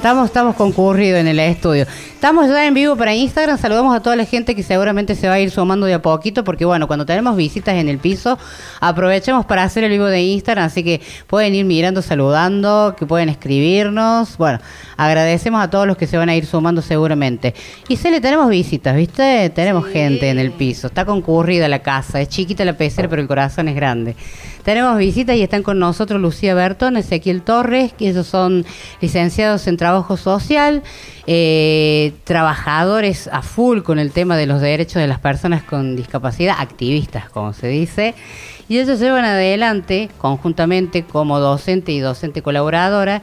Estamos, estamos concurridos en el estudio. Estamos ya en vivo para Instagram. Saludamos a toda la gente que seguramente se va a ir sumando de a poquito, porque bueno, cuando tenemos visitas en el piso, aprovechemos para hacer el vivo de Instagram, así que pueden ir mirando, saludando, que pueden escribirnos. Bueno, agradecemos a todos los que se van a ir sumando seguramente. Y se le tenemos visitas, ¿viste? Tenemos gente en el piso. Está concurrida la casa. Es chiquita la pecera, pero el corazón es grande. Tenemos visitas y están con nosotros Lucía Bertón, Ezequiel Torres, que ellos son licenciados en trabajo social, eh, trabajadores a full con el tema de los derechos de las personas con discapacidad, activistas, como se dice. Y ellos llevan adelante, conjuntamente como docente y docente colaboradora,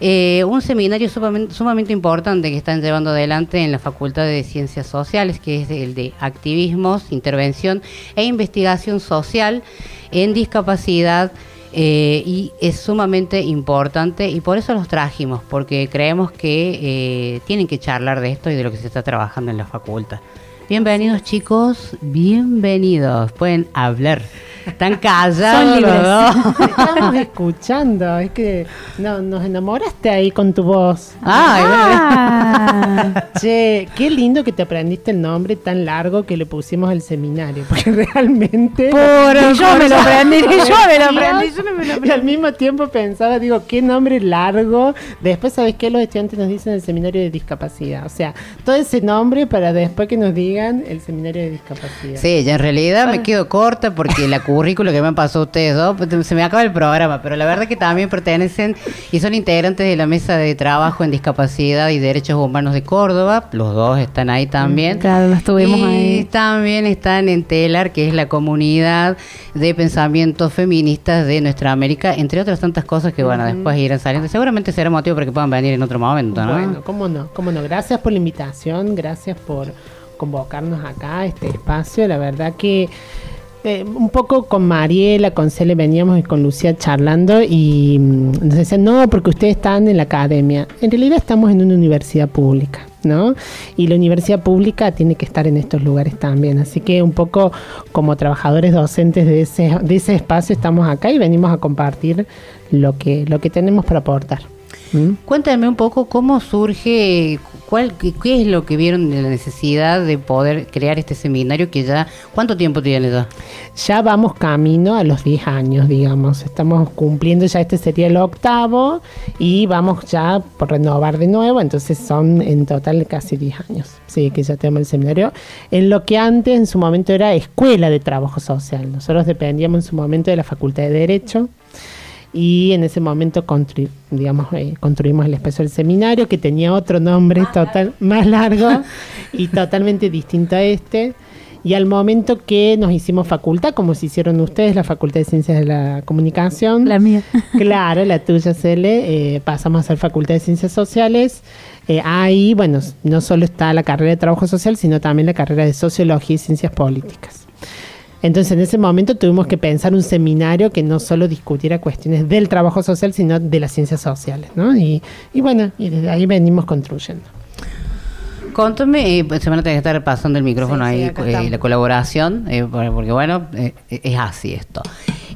eh, un seminario sumamente, sumamente, importante que están llevando adelante en la Facultad de Ciencias Sociales, que es el de activismos, intervención e investigación social en discapacidad eh, y es sumamente importante y por eso los trajimos, porque creemos que eh, tienen que charlar de esto y de lo que se está trabajando en la facultad. Bienvenidos chicos, bienvenidos, pueden hablar. Están callados los dos. Estamos escuchando, es que no, nos enamoraste ahí con tu voz. Ay, ah. Che, qué lindo que te aprendiste el nombre tan largo que le pusimos al seminario, porque realmente... Por, yo me lo aprendí, yo me lo aprendí, yo no me lo aprendí. Y al mismo tiempo pensaba, digo, qué nombre largo. Después, ¿sabes qué? Los estudiantes nos dicen el seminario de discapacidad. O sea, todo ese nombre para después que nos digan el seminario de discapacidad. Sí, ya en realidad me ah. quedo corta porque la currículo que me han pasado ustedes dos, pues, se me acaba el programa, pero la verdad que también pertenecen y son integrantes de la mesa de trabajo en discapacidad y derechos humanos de Córdoba, los dos están ahí también. Claro, los tuvimos y ahí. También están en TELAR, que es la comunidad de pensamientos feministas de nuestra América, entre otras tantas cosas que bueno, después irán saliendo. Seguramente será motivo para que puedan venir en otro momento, ¿no? Bueno, cómo no, cómo no. Gracias por la invitación, gracias por convocarnos acá a este espacio. La verdad que este, un poco con Mariela, con Cele veníamos y con Lucía charlando y mm, nos decían, no, porque ustedes están en la academia. En realidad estamos en una universidad pública. ¿no? Y la universidad pública tiene que estar en estos lugares también. Así que un poco como trabajadores docentes de ese, de ese espacio estamos acá y venimos a compartir lo que, lo que tenemos para aportar. ¿Mm? Cuéntame un poco cómo surge, cuál, qué, es lo que vieron de la necesidad de poder crear este seminario que ya, ¿cuánto tiempo tiene ya? Ya vamos camino a los 10 años, digamos. Estamos cumpliendo, ya este sería el octavo y vamos ya por renovar de nuevo, entonces son en total casi 10 años. Sí, que ya tenemos el seminario. En lo que antes en su momento era escuela de trabajo social. Nosotros dependíamos en su momento de la Facultad de Derecho y en ese momento digamos, eh, construimos el espacio del seminario que tenía otro nombre total más largo y totalmente distinto a este. Y al momento que nos hicimos facultad, como se hicieron ustedes, la Facultad de Ciencias de la Comunicación. La mía. Claro, la tuya, Cele. Eh, pasamos a ser Facultad de Ciencias Sociales. Eh, ahí, bueno, no solo está la carrera de Trabajo Social, sino también la carrera de Sociología y Ciencias Políticas. Entonces en ese momento tuvimos que pensar un seminario que no solo discutiera cuestiones del trabajo social, sino de las ciencias sociales, ¿no? Y, bueno, y desde ahí venimos construyendo. Contame, eh, se van a tener que estar pasando el micrófono ahí, eh, la colaboración, eh, porque bueno, es así esto.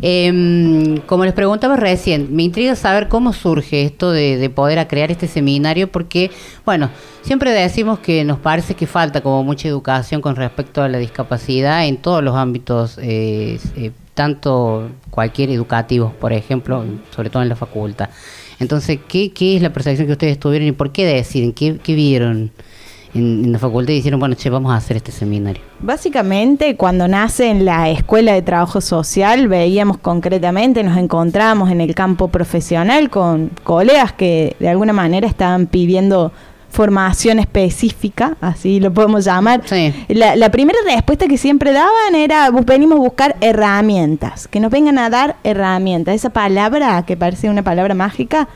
Em, como les preguntaba recién, me intriga saber cómo surge esto de, poder crear este seminario, porque, bueno, siempre decimos que nos parece que falta como mucha educación con respecto a la discapacidad en todos los ámbitos, eh, eh, tanto cualquier educativo, por ejemplo, sobre todo en la facultad. Entonces, ¿qué, qué es la percepción que ustedes tuvieron y por qué deciden? ¿Qué, qué vieron? En, la facultad y dijeron, bueno, che, vamos a hacer este seminario? Básicamente, cuando nace en la Escuela de Trabajo Social, veíamos concretamente, nos encontramos en el campo profesional con colegas que de alguna manera estaban pidiendo formación específica, así lo podemos llamar. La, la, primera respuesta que siempre daban era, venimos a buscar herramientas, que nos vengan a dar herramientas. Esa palabra que parece una palabra mágica.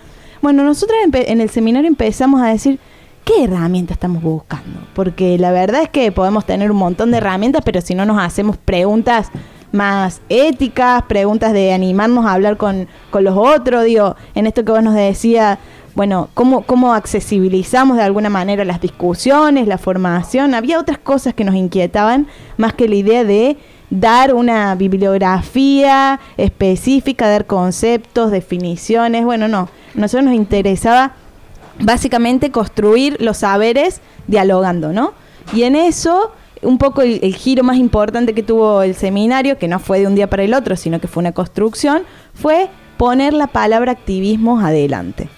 Bueno, nosotros en el seminario empezamos a decir, ¿qué herramienta estamos buscando? Porque la verdad es que podemos tener un montón de herramientas, pero si no nos hacemos preguntas más éticas, preguntas de animarnos a hablar con, los otros, digo, en esto que vos nos decías, bueno, ¿cómo, cómo accesibilizamos de alguna manera las discusiones, la formación, había otras cosas que nos inquietaban más que la idea de dar una bibliografía específica, dar conceptos, definiciones, bueno, no, a nosotros nos interesaba básicamente construir los saberes dialogando, ¿no? Y en eso, un poco el, giro más importante que tuvo el seminario, que no fue de un día para el otro, sino que fue una construcción, fue poner la palabra activismo adelante,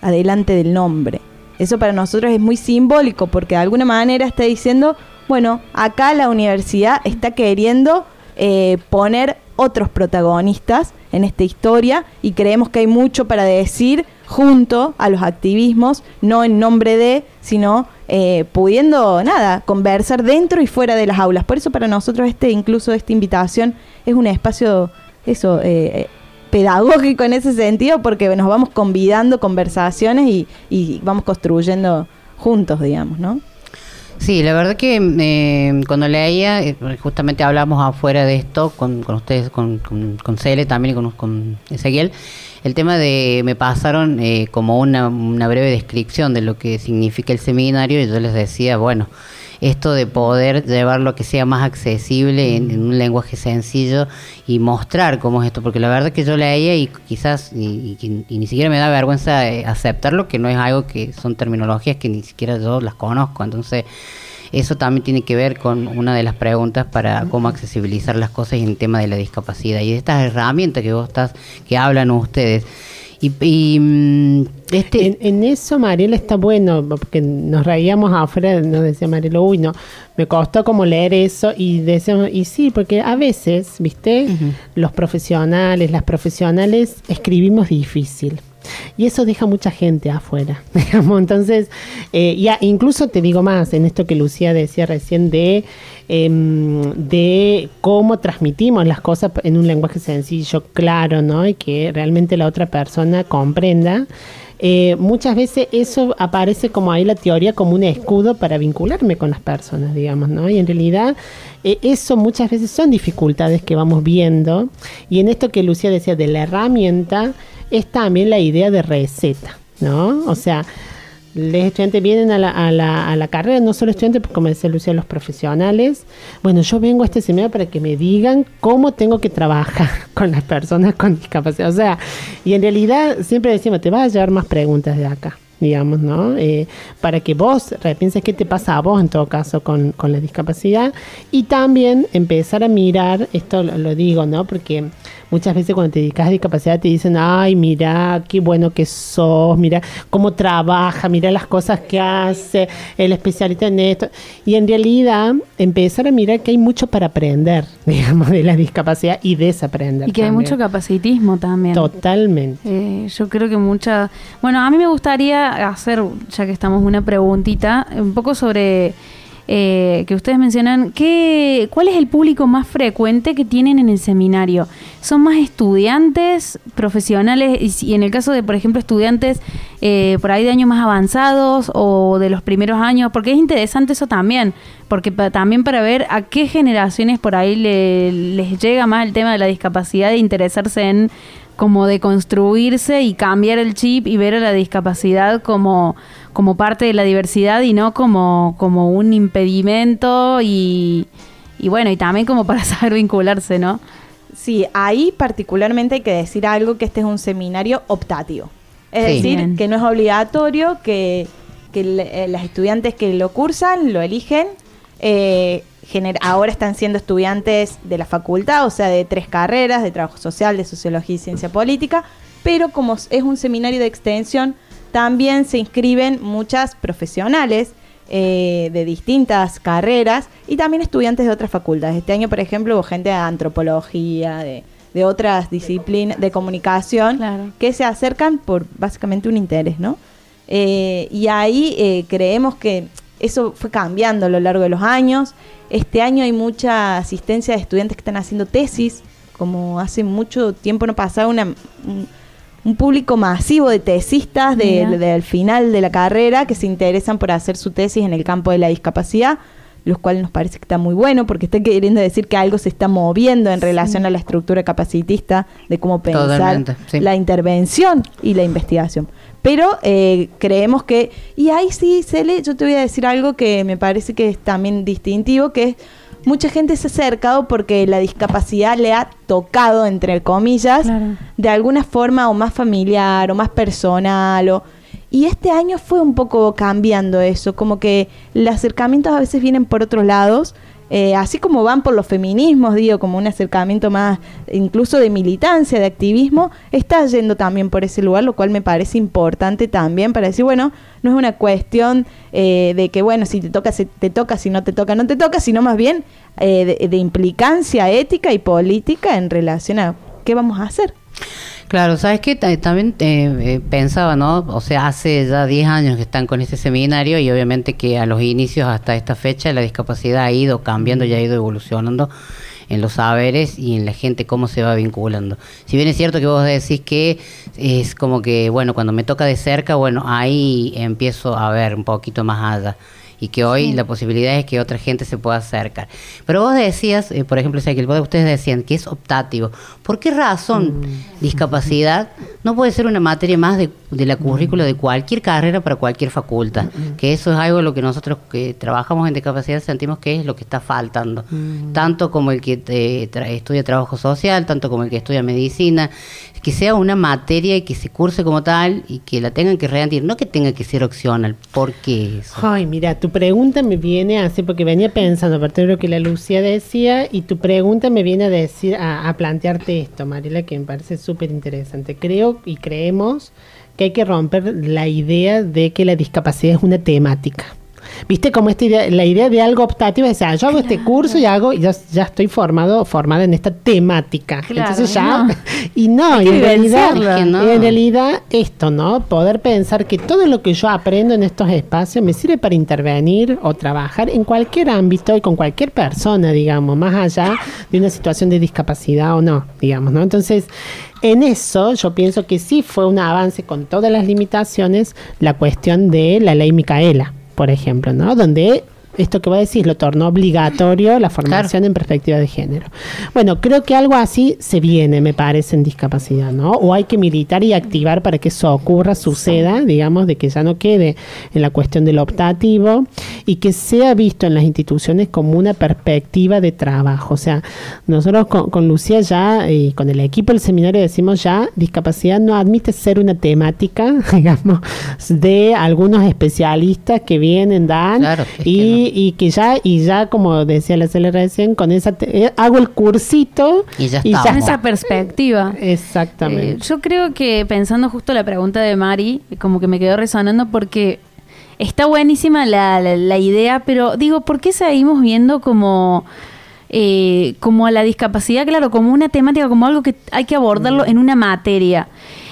adelante del nombre. Eso para nosotros es muy simbólico porque de alguna manera está diciendo, bueno, acá la universidad está queriendo eh, poner otros protagonistas en esta historia y creemos que hay mucho para decir junto a los activismos, no en nombre de, sino eh, pudiendo, nada, conversar dentro y fuera de las aulas. Por eso para nosotros este, incluso esta invitación es un espacio, eso, eh, pedagógico en ese sentido, porque nos vamos convidando conversaciones y, y vamos construyendo juntos, digamos, ¿no? Sí, la verdad que eh, cuando leía, eh, justamente hablamos afuera de esto con, con ustedes, con, con, con Cele también y con, con Ezequiel, el tema de, me pasaron eh, como una, una breve descripción de lo que significa el seminario y yo les decía, bueno, esto de poder llevar lo que sea más accesible en, en, un lenguaje sencillo y mostrar cómo es esto, porque la verdad que yo leía y quizás, y, y, ni siquiera me da vergüenza aceptarlo, que no es algo que son terminologías que ni siquiera yo las conozco, entonces eso también tiene que ver con una de las preguntas para cómo accesibilizar las cosas en el tema de la discapacidad y de estas herramientas que vos estás, que hablan ustedes. Y, y mm, este... en, en, eso Mariela está bueno, porque nos reíamos afuera, nos decía Mariela, uy, no, me costó como leer eso y decíamos, y sí, porque a veces, viste, uh -huh. los profesionales, las profesionales escribimos difícil. Y eso deja mucha gente afuera, digamos. Entonces, eh, ya incluso te digo más en esto que Lucía decía recién de, eh, de cómo transmitimos las cosas en un lenguaje sencillo, claro, ¿no? Y que realmente la otra persona comprenda. Eh, muchas veces eso aparece como ahí la teoría como un escudo para vincularme con las personas, digamos, ¿no? Y en realidad eh, eso muchas veces son dificultades que vamos viendo. Y en esto que Lucía decía de la herramienta, es también la idea de receta, ¿no? O sea, los estudiantes vienen a la, a la, a la carrera, no solo estudiantes, pues como decía Lucía, los profesionales. Bueno, yo vengo a este seminario para que me digan cómo tengo que trabajar con las personas con discapacidad. O sea, y en realidad siempre decimos, te vas a llevar más preguntas de acá digamos, ¿no? Eh, para que vos repienses qué te pasa a vos en todo caso con, con la discapacidad y también empezar a mirar, esto lo, lo digo, ¿no? Porque muchas veces cuando te dedicas a discapacidad te dicen, ay, mira, qué bueno que sos, mira cómo trabaja, mira las cosas que hace, el especialista en esto. Y en realidad empezar a mirar que hay mucho para aprender, digamos, de la discapacidad y desaprender. Y que también. hay mucho capacitismo también. Totalmente. Eh, yo creo que mucha... Bueno, a mí me gustaría hacer, ya que estamos, una preguntita, un poco sobre... Eh, que ustedes mencionan, ¿qué, ¿cuál es el público más frecuente que tienen en el seminario? ¿Son más estudiantes, profesionales, y, y en el caso de, por ejemplo, estudiantes eh, por ahí de años más avanzados o de los primeros años? Porque es interesante eso también, porque pa, también para ver a qué generaciones por ahí le, les llega más el tema de la discapacidad de interesarse en como de construirse y cambiar el chip y ver a la discapacidad como, como parte de la diversidad y no como, como un impedimento y, y bueno, y también como para saber vincularse, ¿no? Sí, ahí particularmente hay que decir algo que este es un seminario optativo. Es sí. decir, Bien. que no es obligatorio, que, que le, eh, las estudiantes que lo cursan lo eligen. Eh, ahora están siendo estudiantes de la facultad, o sea, de tres carreras, de trabajo social, de sociología y ciencia política, pero como es un seminario de extensión, también se inscriben muchas profesionales eh, de distintas carreras y también estudiantes de otras facultades. Este año, por ejemplo, hubo gente de antropología, de, de otras disciplinas, de comunicación, claro. que se acercan por básicamente un interés, ¿no? Eh, y ahí eh, creemos que eso fue cambiando a lo largo de los años. Este año hay mucha asistencia de estudiantes que están haciendo tesis, como hace mucho tiempo no pasaba una, un, un público masivo de tesistas del de, de final de la carrera que se interesan por hacer su tesis en el campo de la discapacidad, lo cual nos parece que está muy bueno porque está queriendo decir que algo se está moviendo en sí. relación a la estructura capacitista de cómo pensar sí. la intervención y la investigación. Pero eh, creemos que, y ahí sí, Cele, yo te voy a decir algo que me parece que es también distintivo, que es mucha gente se ha acercado porque la discapacidad le ha tocado, entre comillas, claro. de alguna forma o más familiar o más personal. O, Y este año fue un poco cambiando eso, como que los acercamientos a veces vienen por otros lados, eh, así como van por los feminismos, digo, como un acercamiento más incluso de militancia, de activismo, está yendo también por ese lugar, lo cual me parece importante también para decir, bueno, no es una cuestión eh, de que, bueno, si te toca, si te toca, si no te toca, no te toca, sino más bien eh, de, de implicancia ética y política en relación a qué vamos a hacer. Claro, sabes que también eh, pensaba, ¿no? O sea, hace ya 10 años que están con este seminario y obviamente que a los inicios hasta esta fecha la discapacidad ha ido cambiando y ha ido evolucionando en los saberes y en la gente cómo se va vinculando. Si bien es cierto que vos decís que es como que, bueno, cuando me toca de cerca, bueno, ahí empiezo a ver un poquito más allá y que hoy la posibilidad es que otra gente se pueda acercar. Pero vos decías, eh, por ejemplo, que ustedes decían que es optativo. ¿Por qué razón mm. discapacidad no puede ser una materia más de, la currícula de cualquier carrera para cualquier facultad? Mm. Que eso es algo lo que nosotros que trabajamos en discapacidad sentimos que es lo que está faltando. Mm. Tanto como el que eh, estudia trabajo social, tanto como el que estudia medicina, que sea una materia y que se curse como tal y que la tengan que rendir, no que tenga que ser opcional. ¿Por qué eso? Ay, mira, tu pregunta me viene así porque venía pensando a partir de lo que la Lucía decía y tu pregunta me viene a decir a, a plantearte esto, Mariela, que me parece súper interesante. Creo y creemos que hay que romper la idea de que la discapacidad es una temática. ¿Viste como esta idea, la idea de algo optativo? Es decir, yo hago este curso y hago, y ya, ya estoy formado, formada en esta temática. Entonces ya, y no, y en realidad, en realidad esto, ¿no? Poder pensar que todo lo que yo aprendo en estos espacios me sirve para intervenir o trabajar en cualquier ámbito y con cualquier persona, digamos, más allá de una situación de discapacidad o no, digamos, ¿no? Entonces, en eso yo pienso que sí fue un avance con todas las limitaciones la cuestión de la ley Micaela por ejemplo, ¿no? Donde esto que voy a decir lo tornó obligatorio la formación en perspectiva de género. Bueno, creo que algo así se viene, me parece, en discapacidad, ¿no? O hay que militar y activar para que eso ocurra, suceda, digamos, de que ya no quede en la cuestión del optativo y que sea visto en las instituciones como una perspectiva de trabajo. O sea, nosotros con, Lucía ya y con el equipo del seminario decimos ya, discapacidad no admite ser una temática, digamos, de algunos especialistas que vienen, dan y y, que ya, y ya como decía la CL recién, con esa eh, hago el cursito y ya, está. esa perspectiva. Exactamente. Eh, yo creo que pensando justo la pregunta de Mari, como que me quedó resonando porque está buenísima la, la, idea, pero digo, ¿por qué seguimos viendo como... Eh, como a la discapacidad, claro, como una temática, como algo que hay que abordarlo mm. en una materia.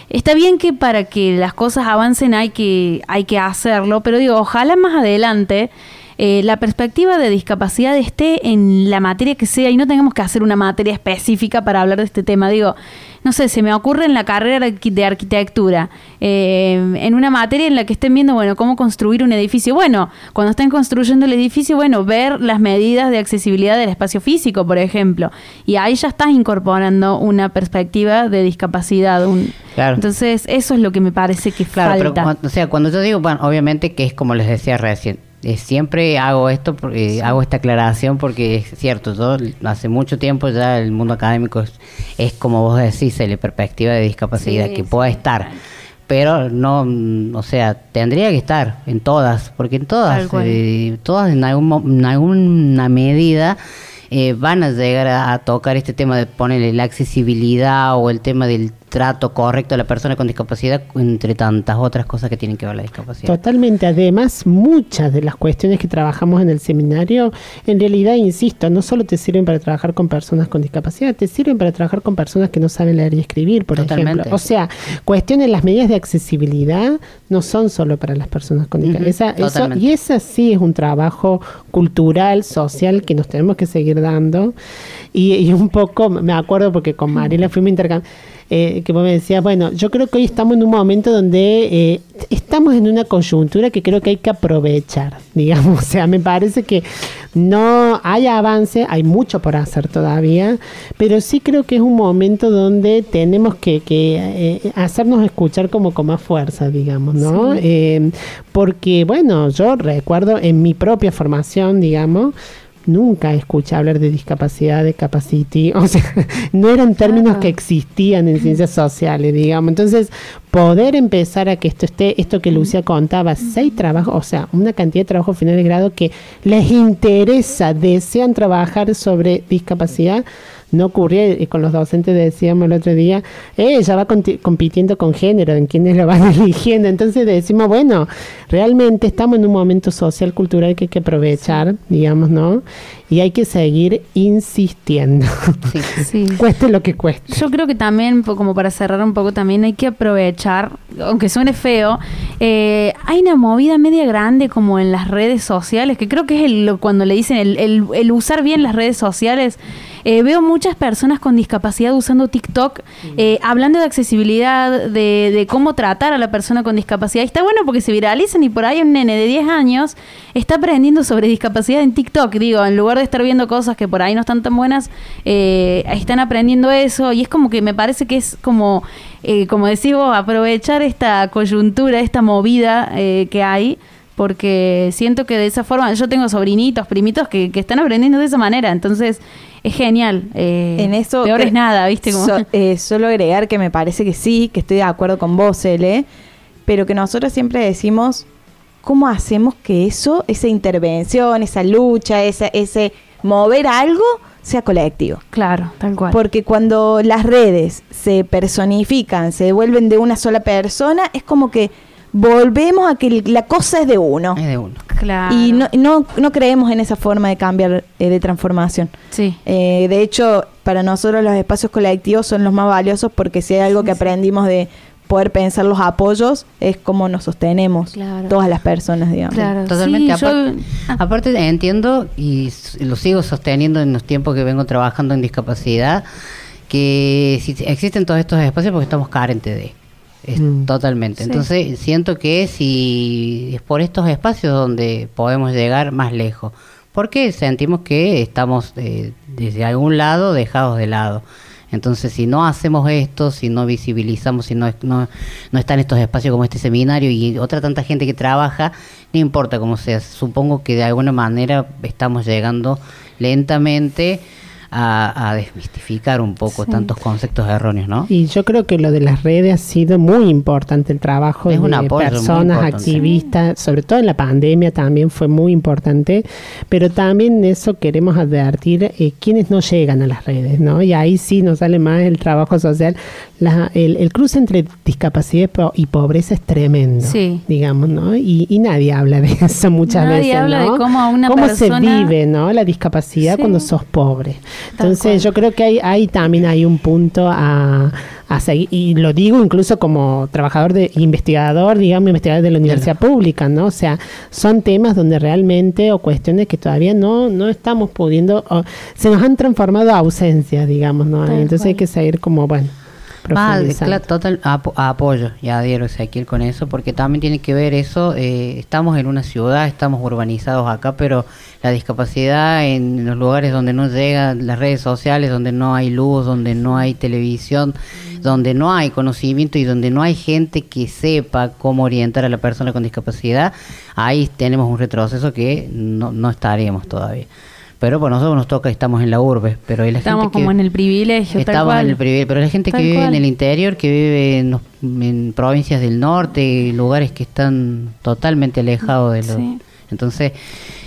Está bien que para que las cosas avancen hay que, hay que hacerlo, pero digo, ojalá más adelante eh, la perspectiva de discapacidad esté en la materia que sea y no tengamos que hacer una materia específica para hablar de este tema. Digo, no sé, se me ocurre en la carrera de arquitectura, eh, en una materia en la que estén viendo, bueno, cómo construir un edificio. Bueno, cuando estén construyendo el edificio, bueno, ver las medidas de accesibilidad del espacio físico, por ejemplo. Y ahí ya estás incorporando una perspectiva de discapacidad. Entonces, eso es lo que me parece que claro, falta. o sea, cuando yo digo, bueno, obviamente que es como les decía recién, eh, siempre hago esto, porque, hago esta aclaración porque es cierto, yo hace mucho tiempo ya el mundo académico es, como vos decís, la perspectiva de discapacidad que pueda estar. Pero no, o sea, tendría que estar en todas, porque en todas, eh, todas en, algún, en alguna medida eh, van a llegar a, tocar este tema de ponerle la accesibilidad o el tema del trato correcto a la persona con discapacidad, entre tantas otras cosas que tienen que ver la discapacidad. Totalmente. Además, muchas de las cuestiones que trabajamos en el seminario, en realidad, insisto, no solo te sirven para trabajar con personas con discapacidad, te sirven para trabajar con personas que no saben leer y escribir, por ejemplo. O sea, cuestiones, las medidas de accesibilidad no son solo para las personas con discapacidad. y ese sí es un trabajo cultural, social, que nos tenemos que seguir dando. Y, y un poco, me acuerdo porque con Mariela fuimos intercambiando eh, que vos me decías, bueno, yo creo que hoy estamos en un momento donde eh, estamos en una coyuntura que creo que hay que aprovechar, digamos, o sea, me parece que no hay avance, hay mucho por hacer todavía, pero sí creo que es un momento donde tenemos que, eh, hacernos escuchar como con más fuerza, digamos, ¿no? porque, bueno, yo recuerdo en mi propia formación, digamos, nunca escuché hablar de discapacidad, de capacity, o sea, no eran términos que existían en ciencias sociales, digamos. Entonces, poder empezar a que esto esté, esto que Lucia contaba, seis trabajos, o sea, una cantidad de trabajos final de grado que les interesa, desean trabajar sobre discapacidad, no ocurría y con los docentes decíamos el otro día, eh, ella va compitiendo con género, en quienes lo van eligiendo. Entonces decimos, bueno, realmente estamos en un momento social, cultural que hay que aprovechar, digamos, ¿no? Y hay que seguir insistiendo, Sí. Sí. cueste lo que cueste. Yo creo que también, como para cerrar un poco, también hay que aprovechar, aunque suene feo, eh, hay una movida media grande como en las redes sociales, que creo que es el, cuando le dicen el, el- el usar bien las redes sociales. Eh, veo muchas personas con discapacidad usando TikTok, eh, hablando de accesibilidad, de, de cómo tratar a la persona con discapacidad. Y está bueno porque se viralizan y por ahí un nene de 10 años está aprendiendo sobre discapacidad en TikTok. Digo, en lugar de estar viendo cosas que por ahí no están tan buenas, eh, están aprendiendo eso. Y es como que me parece que es como, eh, como decís vos, aprovechar esta coyuntura, esta movida eh, que hay. Porque siento que de esa forma, yo tengo sobrinitos, primitos que, que están aprendiendo de esa manera, entonces es genial. eh, En eso peor es nada, ¿viste? Como- So- eh, solo agregar que me parece que sí, que estoy de acuerdo con vos, Ele, pero que nosotros siempre decimos cómo hacemos que eso, esa intervención, esa lucha, esa, ese mover algo sea colectivo. claro, tal cual. Porque cuando las redes se personifican, se vuelven de una sola persona, es como que volvemos a que la cosa es de uno. Es de uno. claro. Y no, no, no creemos en esa forma de cambiar, eh, de transformación. Sí. Eh, de hecho, para nosotros los espacios colectivos son los más valiosos porque si hay algo que aprendimos de poder pensar los apoyos, es cómo nos sostenemos Claro. todas las personas, digamos. Claro. Totalmente. Sí, yo- aparte, ah. aparte entiendo y lo sigo sosteniendo en los tiempos que vengo trabajando en discapacidad, que si existen todos estos espacios porque estamos carentes de. Es Mm. Totalmente. Sí. Entonces siento que si es por estos espacios donde podemos llegar más lejos. Porque sentimos que estamos eh, desde algún lado dejados de lado. Entonces, si no hacemos esto, si no visibilizamos, si no, no, no están estos espacios como este seminario y otra tanta gente que trabaja, no importa cómo sea, supongo que de alguna manera estamos llegando lentamente a, a desmistificar un poco Sí. tantos conceptos erróneos, ¿no? Y yo creo que lo de las redes ha sido muy importante, el trabajo Es un de personas activistas, sobre todo en la pandemia también fue muy importante, pero también eso queremos advertir eh, quienes no llegan a las redes, ¿no? Y ahí sí nos sale más el trabajo social. La- el, el cruce entre discapacidad y po- y pobreza es tremendo, Sí. digamos, ¿no? Y, y nadie habla de eso muchas Nadie veces, habla de ¿no? cómo a una ¿Cómo persona- se vive, ¿no? La discapacidad Sí. cuando sos pobre. Entonces yo creo que hay, hay también hay un punto a, a seguir, y lo digo incluso como trabajador de investigador, digamos, investigador de la universidad pública, ¿no? O sea, son temas donde realmente, o cuestiones que todavía no, no estamos pudiendo, o se nos han transformado a ausencias, digamos, ¿no? Tal Entonces hay que seguir como, bueno, Profundizando. claro, total apo- apoyo y adhiero Ezequiel con eso porque también tiene que ver eso eh, estamos en una ciudad estamos urbanizados acá pero la discapacidad en los lugares donde no llegan las redes sociales donde no hay luz donde no hay televisión donde no hay conocimiento y donde no hay gente que sepa cómo orientar a la persona con discapacidad ahí tenemos un retroceso que no, no estaremos todavía pero por nosotros nos toca estamos en la urbe pero hay la Estamos gente que- como en el privilegio. tal Estamos cual. en el privilegio, pero la gente Tal que vive cual. en el interior, que vive en, los- en provincias del norte, lugares que están totalmente alejados de los... Sí. Entonces,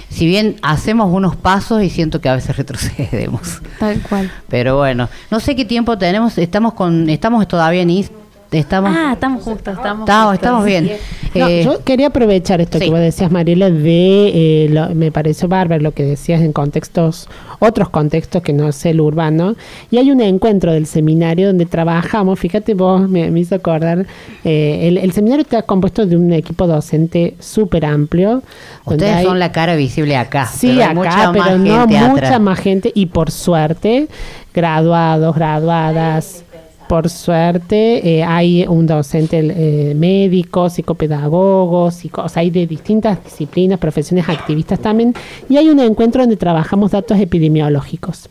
si bien hacemos unos pasos y siento que a veces retrocedemos. Tal cual. Pero bueno, no sé qué tiempo tenemos, estamos con estamos todavía en Is- estamos Ah, estamos justos, estamos estamos, bien. No, Eh, yo quería aprovechar esto sí. que vos decías, Mariela, de, eh, lo- me pareció bárbaro lo que decías en contextos, otros contextos que no es el urbano. Y hay un encuentro del seminario donde trabajamos, fíjate vos, me, me hizo acordar, eh, el, el seminario está compuesto de un equipo docente súper amplio. ustedes hay- son la cara visible acá. Sí, pero acá, mucha pero no mucha más gente y por suerte, graduados, graduadas, por suerte eh, hay un docente eh, médico, psicopedagogo, psico- o sea, hay de distintas disciplinas, profesiones activistas también, y hay un encuentro donde trabajamos datos epidemiológicos.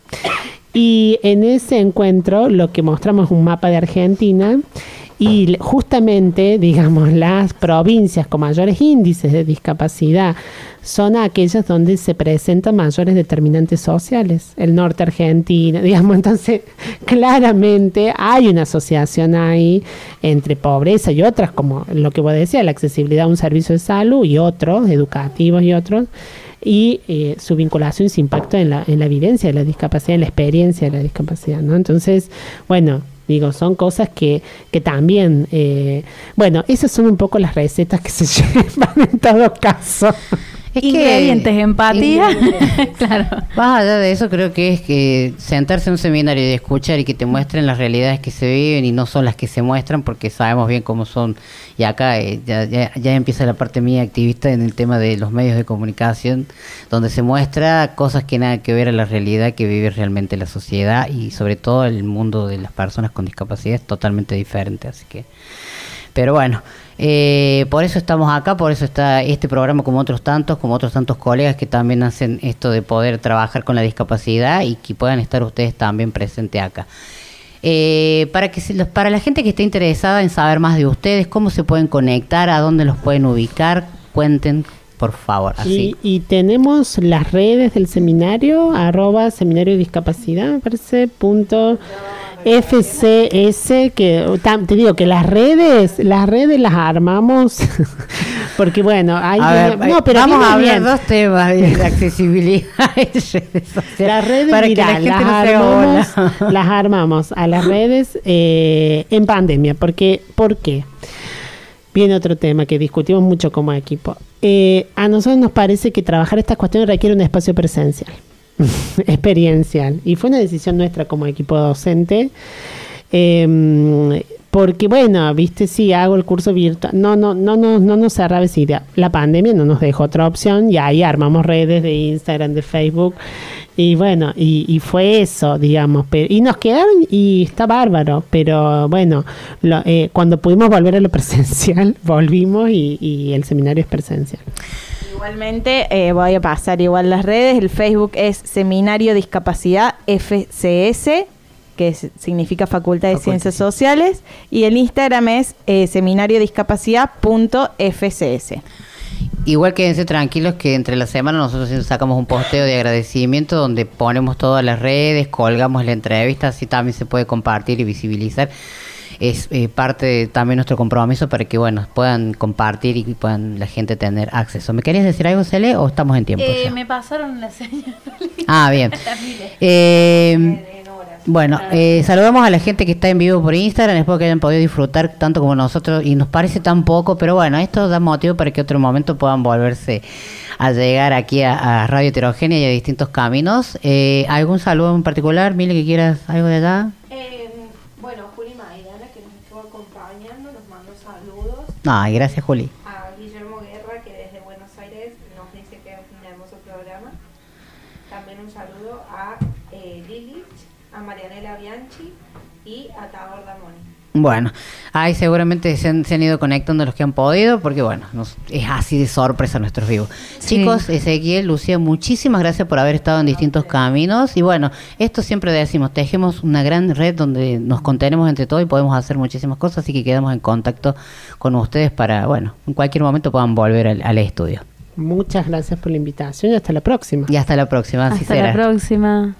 Y en ese encuentro lo que mostramos es un mapa de Argentina Y justamente, digamos, las provincias con mayores índices de discapacidad son aquellas donde se presentan mayores determinantes sociales. El norte argentino, digamos, entonces claramente hay una asociación ahí entre pobreza y otras, como lo que vos decías, la accesibilidad a un servicio de salud y otros, educativos y otros, y eh, su vinculación y su impacto en la, en la vivencia de la discapacidad, en la experiencia de la discapacidad, ¿no? Entonces, bueno, digo, son cosas que, que también, eh, bueno, esas son un poco las recetas que se llevan en todo caso. Es que- Ingredientes, empatía. claro. Más allá de eso, creo que es que sentarse en un seminario y escuchar y que te muestren las realidades que se viven y no son las que se muestran, porque sabemos bien cómo son. Y acá eh, ya, ya, ya empieza la parte mía activista en el tema de los medios de comunicación, donde se muestra cosas que nada que ver a la realidad que vive realmente la sociedad y sobre todo el mundo de las personas con discapacidad es totalmente diferente. Así que. Pero bueno, eh, por eso estamos acá, por eso está este programa como otros tantos, como otros tantos colegas que también hacen esto de poder trabajar con la discapacidad y que puedan estar ustedes también presentes acá. Eh, para que se para la gente que esté interesada en saber más de ustedes, cómo se pueden conectar, a dónde los pueden ubicar, cuenten por favor. Así. Y, y tenemos las redes del seminario, arroba seminario discapacidad, me parece, punto FCS, que te digo que las redes, las redes las armamos, porque bueno, hay A ver, no, pero vamos a hablar bien. dos temas de accesibilidad y redes sociales. Las redes, para mirá, que la gente las, no se haga armamos, las armamos a las redes eh, en pandemia. Porque, ¿Por qué? Viene otro tema que discutimos mucho como equipo. Eh, a nosotros nos parece que trabajar estas cuestiones requiere un espacio presencial, experiencial. Y fue una decisión nuestra como equipo docente. Eh, porque bueno, viste, sí, hago el curso virtual. No, no, no, no, no nos cerraba esa idea. La pandemia no nos dejó otra opción y ahí armamos redes de Instagram, de Facebook. Y bueno, y, y fue eso, digamos. Pero, y nos quedaron y está bárbaro. Pero bueno, lo- eh, cuando pudimos volver a lo presencial, volvimos y, y el seminario es presencial. Igualmente, eh, voy a pasar igual las redes. El Facebook es Seminario Discapacidad FCS, que significa Facultad de Facultad, Ciencias. Sociales. Y el Instagram es eh, seminariodiscapacidad.fcs. Igual quédense tranquilos que entre la semana nosotros sacamos un posteo de agradecimiento donde ponemos todas las redes, colgamos la entrevista, así también se puede compartir y visibilizar. Es eh, parte de también nuestro compromiso para que bueno puedan compartir y puedan la gente tener acceso. ¿Me querías decir algo, Cele, o estamos en tiempo? Eh, me pasaron la señal. Ah, bien. Eh, bueno, eh, saludamos a la gente que está en vivo por Instagram, espero que hayan podido disfrutar tanto como nosotros y nos parece tan poco, pero bueno, esto da motivo para que otro momento puedan volverse a llegar aquí a, a Radio Heterogénea y a distintos caminos. Eh, ¿Algún saludo en particular, Mile, que quieras algo de allá? bueno, Juli Maidana, que nos estuvo acompañando, nos mandó saludos. Ay, gracias, Juli. Bueno, ahí seguramente se han, se han ido conectando los que han podido, porque bueno, nos- es así de sorpresa nuestros vivos. Sí. Chicos, Ezequiel, Lucía, muchísimas gracias por haber estado en distintos caminos. Y bueno, esto siempre decimos, tejemos una gran red donde nos contenemos entre todos y podemos hacer muchísimas cosas, así que quedamos en contacto con ustedes para, bueno, en cualquier momento puedan volver al, al estudio. Muchas gracias por la invitación y hasta la próxima. Y hasta la próxima, así Hasta será. la próxima.